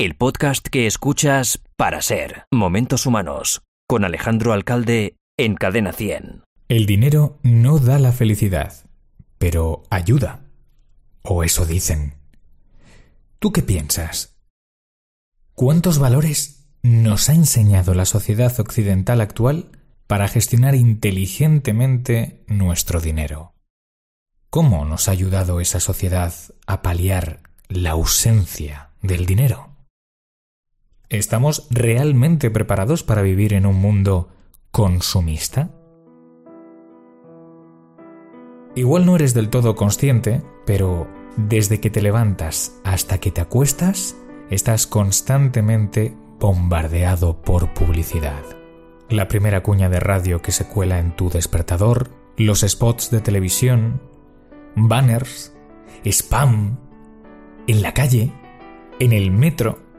el podcast que escuchas para ser Momentos Humanos, con Alejandro Alcalde en Cadena 100. El dinero no da la felicidad, pero ayuda. O eso dicen. ¿Tú qué piensas? ¿Cuántos valores nos ha enseñado la sociedad occidental actual para gestionar inteligentemente nuestro dinero? ¿Cómo nos ha ayudado esa sociedad a paliar la ausencia del dinero? ¿Estamos realmente preparados para vivir en un mundo consumista? Igual no eres del todo consciente, pero desde que te levantas hasta que te acuestas, estás constantemente bombardeado por publicidad. La primera cuña de radio que se cuela en tu despertador, los spots de televisión, banners, spam, en la calle, en el metro,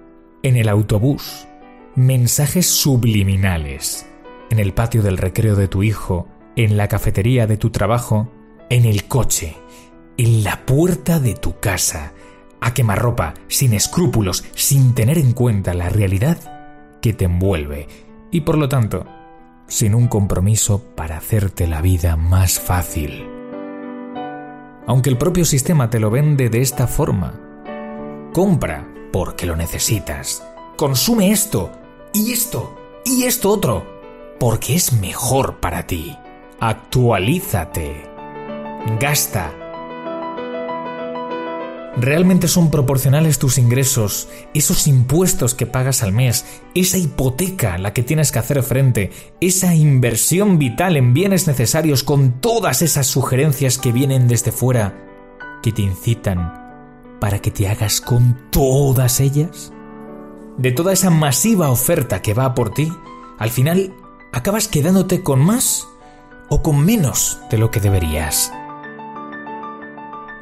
en el autobús, mensajes subliminales, en el patio del recreo de tu hijo, en la cafetería de tu trabajo, en el coche, en la puerta de tu casa, a quemarropa, sin escrúpulos, sin tener en cuenta la realidad que te envuelve. Y por lo tanto, sin un compromiso para hacerte la vida más fácil. Aunque el propio sistema te lo vende de esta forma, compra porque lo necesitas. Consume esto, y esto, y esto otro, porque es mejor para ti. Actualízate. Gasta. ¿Realmente son proporcionales tus ingresos, esos impuestos que pagas al mes, esa hipoteca a la que tienes que hacer frente, esa inversión vital en bienes necesarios con todas esas sugerencias que vienen desde fuera, que te incitan para que te hagas con todas ellas? De toda esa masiva oferta que va por ti, al final acabas quedándote con más o con menos de lo que deberías.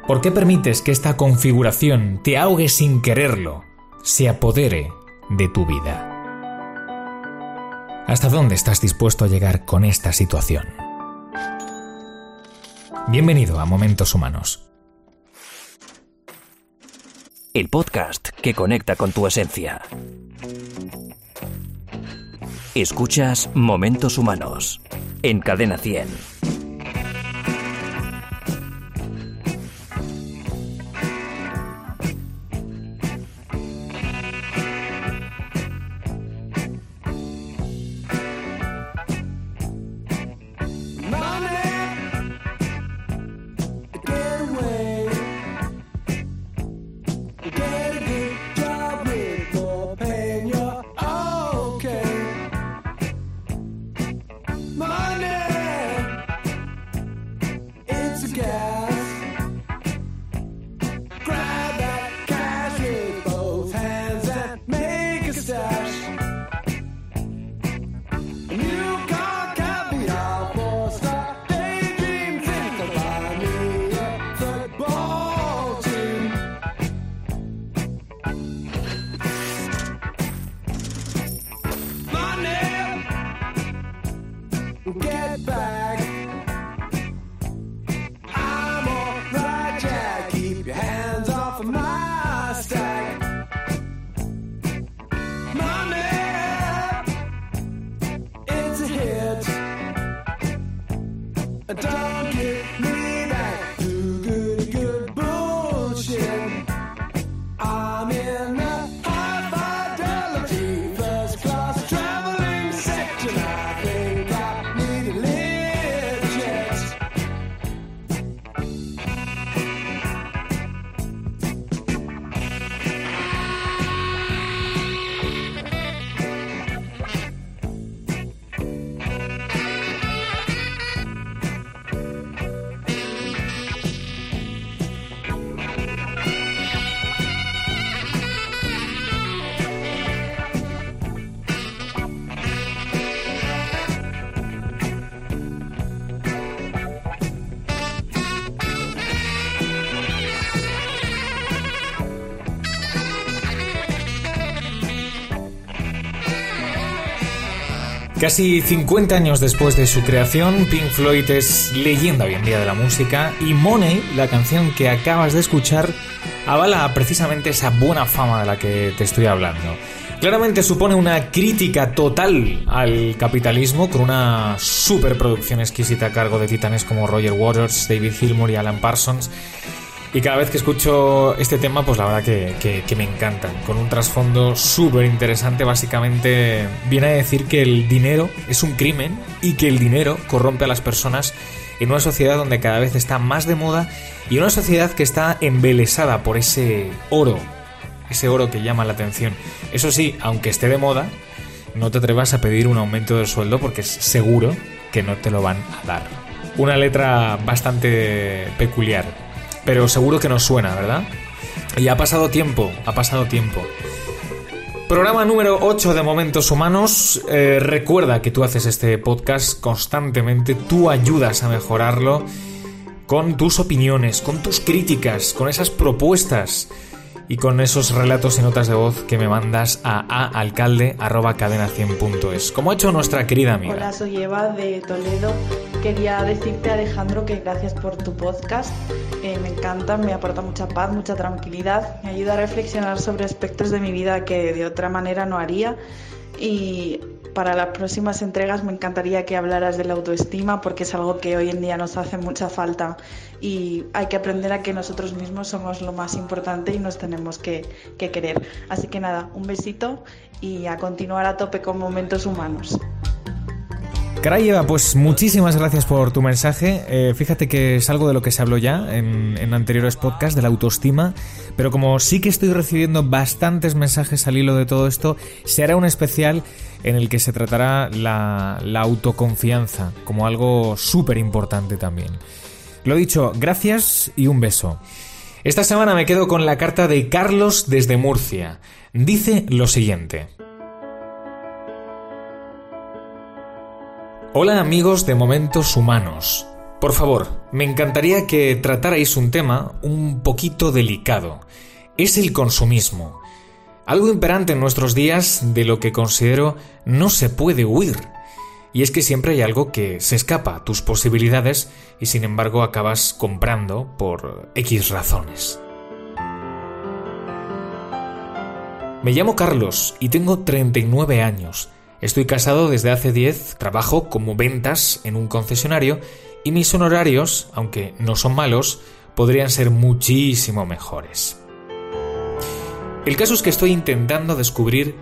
¿Por qué permites que esta configuración te ahogue sin quererlo, se apodere de tu vida? ¿Hasta dónde estás dispuesto a llegar con esta situación? Bienvenido a Momentos Humanos el podcast que conecta con tu esencia. Escuchas Momentos Humanos en Cadena 100. get back. Casi 50 años después de su creación, Pink Floyd es leyenda hoy en día de la música y Money, la canción que acabas de escuchar, avala precisamente esa buena fama de la que te estoy hablando. Claramente supone una crítica total al capitalismo con una superproducción exquisita a cargo de titanes como Roger Waters, David Gilmour y Alan Parsons. Y cada vez que escucho este tema, pues la verdad que, me encantan. Con un trasfondo súper interesante, básicamente viene a decir que el dinero es un crimen y que el dinero corrompe a las personas en una sociedad donde cada vez está más de moda y una sociedad que está embelesada por ese oro ese oro que llama la atención. Eso sí, aunque esté de moda, no te atrevas a pedir un aumento del sueldo porque es seguro que no te lo van a dar. Una letra bastante peculiar, pero seguro que nos suena, ¿verdad? Y ha pasado tiempo, ha pasado tiempo. Programa número 8 de Momentos Humanos. Eh, recuerda que tú haces este podcast constantemente, tú ayudas a mejorarlo con tus opiniones, con tus críticas, con esas propuestas y con esos relatos y notas de voz que me mandas a aalcalde.cadena100.es, como ha hecho nuestra querida amiga. Hola, soy Eva de Toledo. Quería decirte, Alejandro, que gracias por tu podcast. Eh, me encanta, me aporta mucha paz, mucha tranquilidad. Me ayuda a reflexionar sobre aspectos de mi vida que de otra manera no haría. Y para las próximas entregas me encantaría que hablaras de la autoestima porque es algo que hoy en día nos hace mucha falta y hay que aprender a que nosotros mismos somos lo más importante y nos tenemos que, querer. Así que nada, un besito y a continuar a tope con momentos humanos. Caray, Eva, pues muchísimas gracias por tu mensaje. Eh, fíjate que es algo de lo que se habló ya en, anteriores podcasts, de la autoestima, pero como sí que estoy recibiendo bastantes mensajes al hilo de todo esto, se hará un especial en el que se tratará la, la autoconfianza como algo súper importante también. Lo dicho, gracias y un beso. Esta semana me quedo con la carta de Carlos desde Murcia. Dice lo siguiente. Hola amigos de Momentos Humanos. Por favor, me encantaría que tratarais un tema un poquito delicado. Es el consumismo. Algo imperante en nuestros días de lo que considero no se puede huir. Y es que siempre hay algo que se escapa a tus posibilidades y sin embargo acabas comprando por X razones. Me llamo Carlos y tengo 39 años. Estoy casado desde hace 10, trabajo como ventas en un concesionario y mis honorarios, aunque no son malos, podrían ser muchísimo mejores. El caso es que estoy intentando descubrir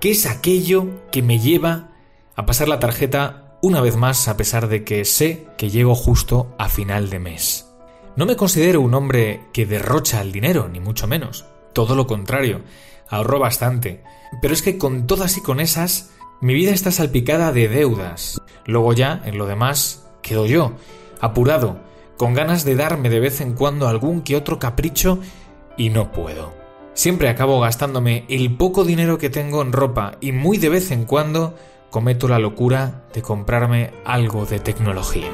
qué es aquello que me lleva a pasar la tarjeta una vez más a pesar de que sé que llego justo a final de mes. No me considero un hombre que derrocha el dinero, ni mucho menos. Todo lo contrario, ahorro bastante. Pero es que con todas y con esas, mi vida está salpicada de deudas. Luego ya, en lo demás, quedo yo, apurado, con ganas de darme de vez en cuando algún que otro capricho y no puedo. Siempre acabo gastándome el poco dinero que tengo en ropa y muy de vez en cuando cometo la locura de comprarme algo de tecnología.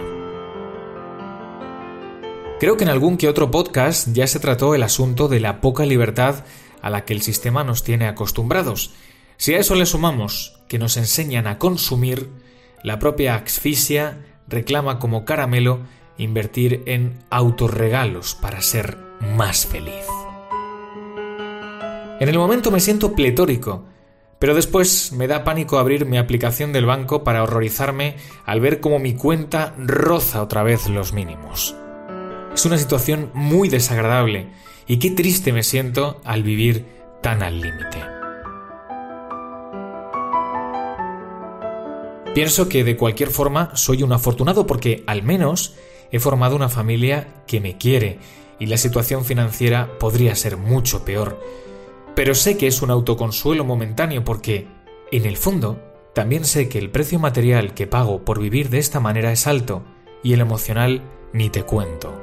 Creo que en algún que otro podcast ya se trató el asunto de la poca libertad a la que el sistema nos tiene acostumbrados. Si a eso le sumamos que nos enseñan a consumir, la propia asfixia reclama como caramelo invertir en autorregalos para ser más feliz. En el momento me siento pletórico, pero después me da pánico abrir mi aplicación del banco para horrorizarme al ver cómo mi cuenta roza otra vez los mínimos. Es una situación muy desagradable y qué triste me siento al vivir tan al límite. Pienso que de cualquier forma soy un afortunado porque al menos he formado una familia que me quiere y la situación financiera podría ser mucho peor pero sé que es un autoconsuelo momentáneo porque, en el fondo, también sé que el precio material que pago por vivir de esta manera es alto y el emocional ni te cuento.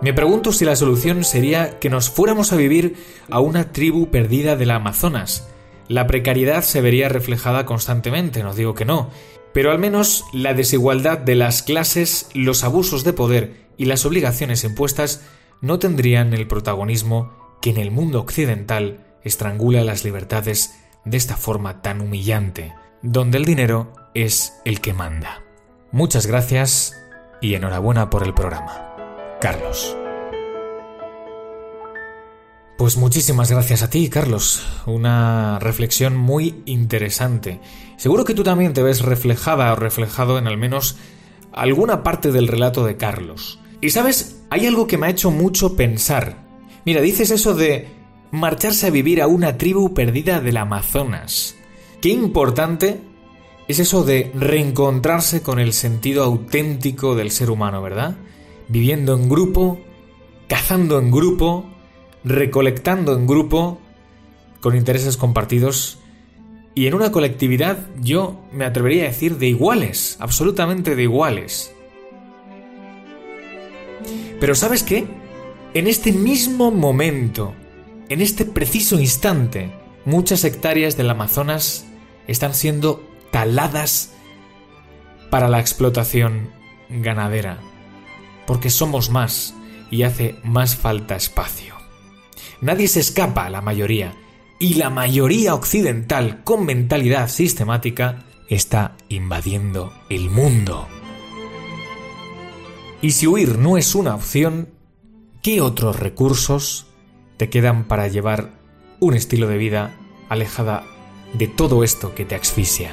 Me pregunto si la solución sería que nos fuéramos a vivir a una tribu perdida del Amazonas. La precariedad se vería reflejada constantemente, no digo que no, pero al menos la desigualdad de las clases, los abusos de poder y las obligaciones impuestas no tendrían el protagonismo que en el mundo occidental estrangula las libertades de esta forma tan humillante, donde el dinero es el que manda. Muchas gracias y enhorabuena por el programa. Carlos. Pues muchísimas gracias a ti, Carlos. Una reflexión muy interesante. Seguro que tú también te ves reflejada o reflejado en al menos alguna parte del relato de Carlos. Y sabes, hay algo que me ha hecho mucho pensar. Mira, dices eso de marcharse a vivir a una tribu perdida del Amazonas. Qué importante es eso de reencontrarse con el sentido auténtico del ser humano, ¿verdad? Viviendo en grupo, cazando en grupo, recolectando en grupo, con intereses compartidos y en una colectividad yo me atrevería a decir de iguales, absolutamente de iguales. Pero ¿sabes qué? En este mismo momento, en este preciso instante, muchas hectáreas del Amazonas están siendo taladas para la explotación ganadera, porque somos más y hace más falta espacio. Nadie se escapa la mayoría, y la mayoría occidental con mentalidad sistemática está invadiendo el mundo. Y si huir no es una opción, ¿qué otros recursos te quedan para llevar un estilo de vida alejada de todo esto que te asfixia?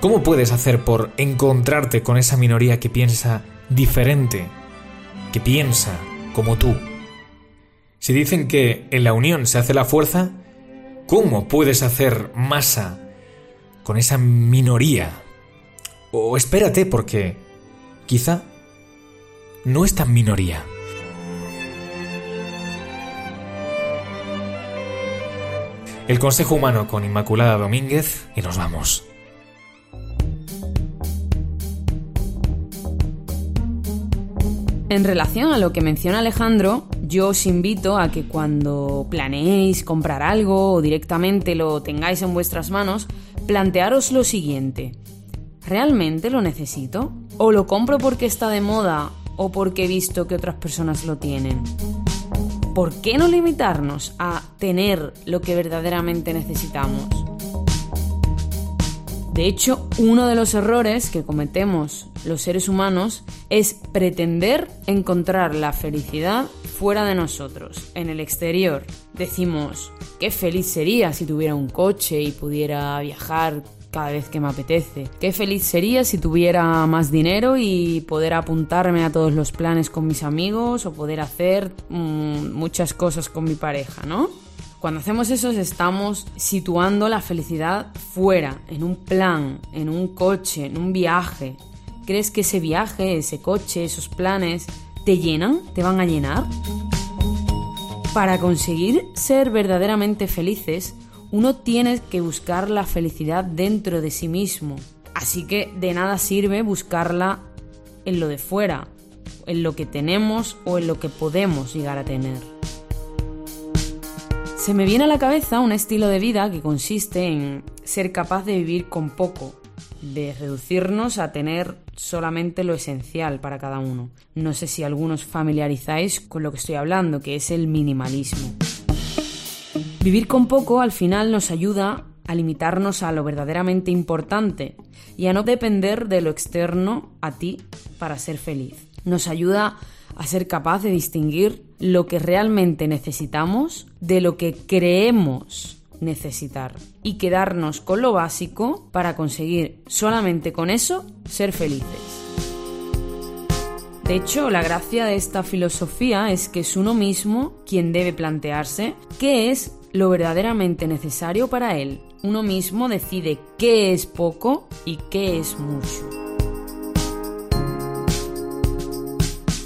¿Cómo puedes hacer por encontrarte con esa minoría que piensa diferente, que piensa como tú? Si dicen que en la unión se hace la fuerza, ¿cómo puedes hacer masa con esa minoría? O espérate porque quizá no es tan minoría. El Consejo Humano con Inmaculada Domínguez y nos vamos. En relación a lo que menciona Alejandro, yo os invito a que cuando planeéis comprar algo o directamente lo tengáis en vuestras manos, plantearos lo siguiente. ¿Realmente lo necesito? ¿O lo compro porque está de moda o porque he visto que otras personas lo tienen? ¿Por qué no limitarnos a tener lo que verdaderamente necesitamos? De hecho, uno de los errores que cometemos los seres humanos es pretender encontrar la felicidad fuera de nosotros, en el exterior. Decimos, qué feliz sería si tuviera un coche y pudiera viajar cada vez que me apetece. Qué feliz sería si tuviera más dinero y poder apuntarme a todos los planes con mis amigos o poder hacer mmm, muchas cosas con mi pareja, ¿no? Cuando hacemos eso estamos situando la felicidad fuera, en un plan, en un coche, en un viaje. ¿Crees que ese viaje, ese coche, esos planes te llenan? ¿Te van a llenar? Para conseguir ser verdaderamente felices, uno tiene que buscar la felicidad dentro de sí mismo. Así que de nada sirve buscarla en lo de fuera, en lo que tenemos o en lo que podemos llegar a tener. Se me viene a la cabeza un estilo de vida que consiste en ser capaz de vivir con poco, de reducirnos a tener solamente lo esencial para cada uno. No sé si algunos familiarizáis con lo que estoy hablando, que es el minimalismo. Vivir con poco al final nos ayuda a limitarnos a lo verdaderamente importante y a no depender de lo externo a ti para ser feliz. Nos ayuda a ser capaz de distinguir lo que realmente necesitamos de lo que creemos necesitar y quedarnos con lo básico para conseguir solamente con eso ser felices. De hecho, la gracia de esta filosofía es que es uno mismo quien debe plantearse qué es lo verdaderamente necesario para él. Uno mismo decide qué es poco y qué es mucho.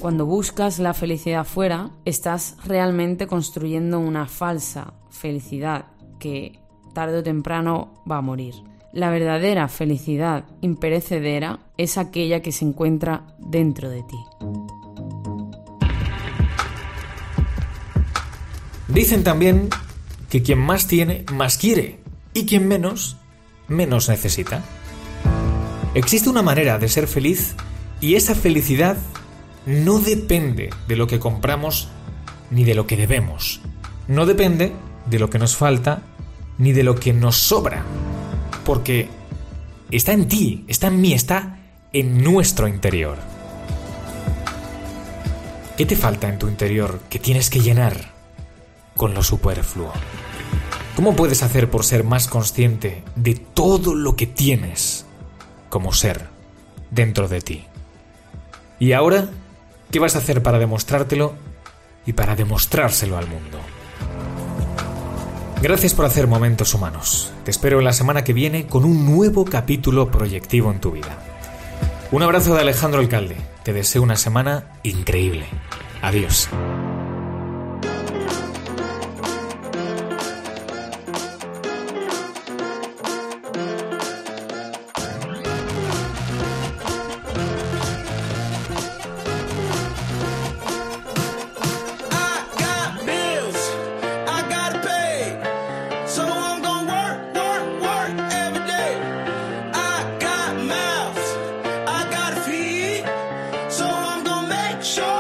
Cuando buscas la felicidad fuera, estás realmente construyendo una falsa felicidad que tarde o temprano va a morir. La verdadera felicidad imperecedera es aquella que se encuentra dentro de ti. Dicen también que quien más tiene, más quiere, y quien menos, menos necesita. Existe una manera de ser feliz y esa felicidad no depende de lo que compramos ni de lo que debemos. No depende de lo que nos falta ni de lo que nos sobra. Porque está en ti, está en mí, está en nuestro interior. ¿Qué te falta en tu interior que tienes que llenar? Con lo superfluo? ¿Cómo puedes hacer por ser más consciente de todo lo que tienes como ser dentro de ti? Y ahora, ¿qué vas a hacer para demostrártelo y para demostrárselo al mundo? Gracias por hacer momentos humanos. Te espero en la semana que viene con un nuevo capítulo proyectivo en tu vida. Un abrazo de Alejandro Alcalde. Te deseo una semana increíble. Adiós. En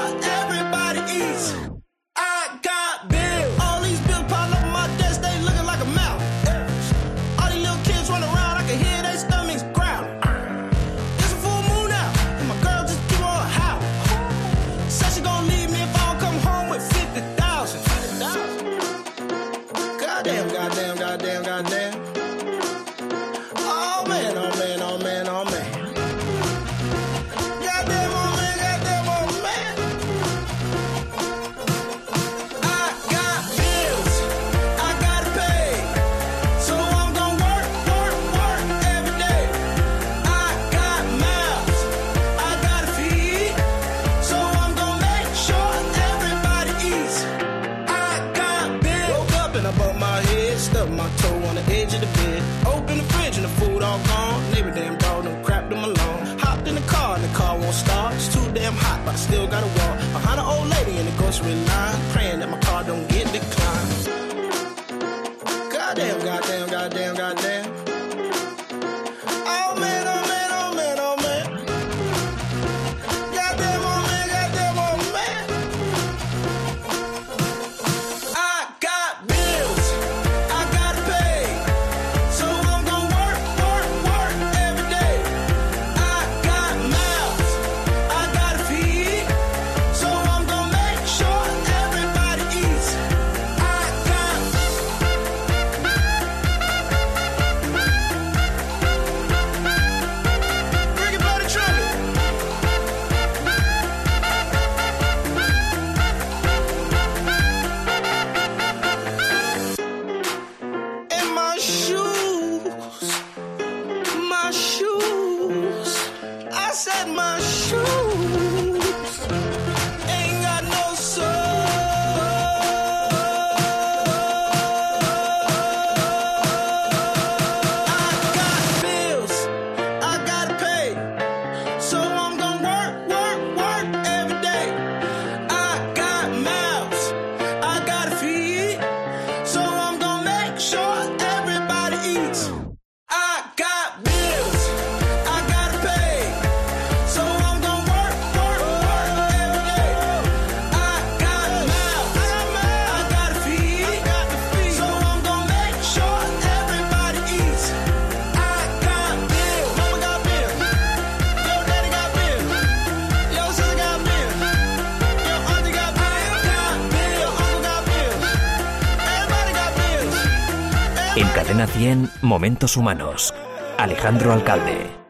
Cadena 100, Momentos Humanos. Alejandro Alcalde.